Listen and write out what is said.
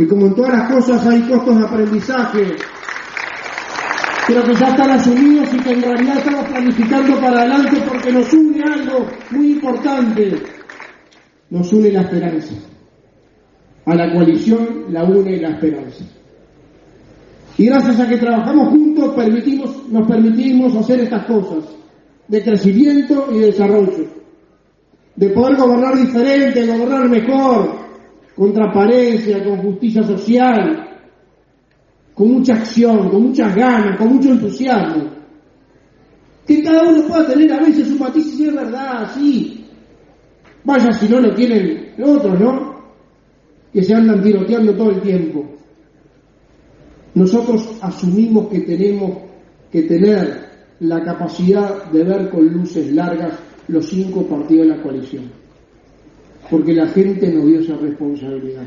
que como en todas las cosas hay costos de aprendizaje, pero que ya están asumidos y que en realidad estamos planificando para adelante porque nos une algo muy importante, nos une la esperanza. A la coalición la une la esperanza. Y gracias a que trabajamos juntos nos permitimos hacer estas cosas de crecimiento y de desarrollo, de poder gobernar diferente, gobernar mejor, con transparencia, con justicia social, con mucha acción, con muchas ganas, con mucho entusiasmo. Que cada uno pueda tener a veces un matiz si es verdad, sí. Vaya si no lo tienen otros, ¿no? Que se andan tiroteando todo el tiempo. Nosotros asumimos que tenemos que tener la capacidad de ver con luces largas los cinco partidos de la coalición, porque la gente nos dio esa responsabilidad.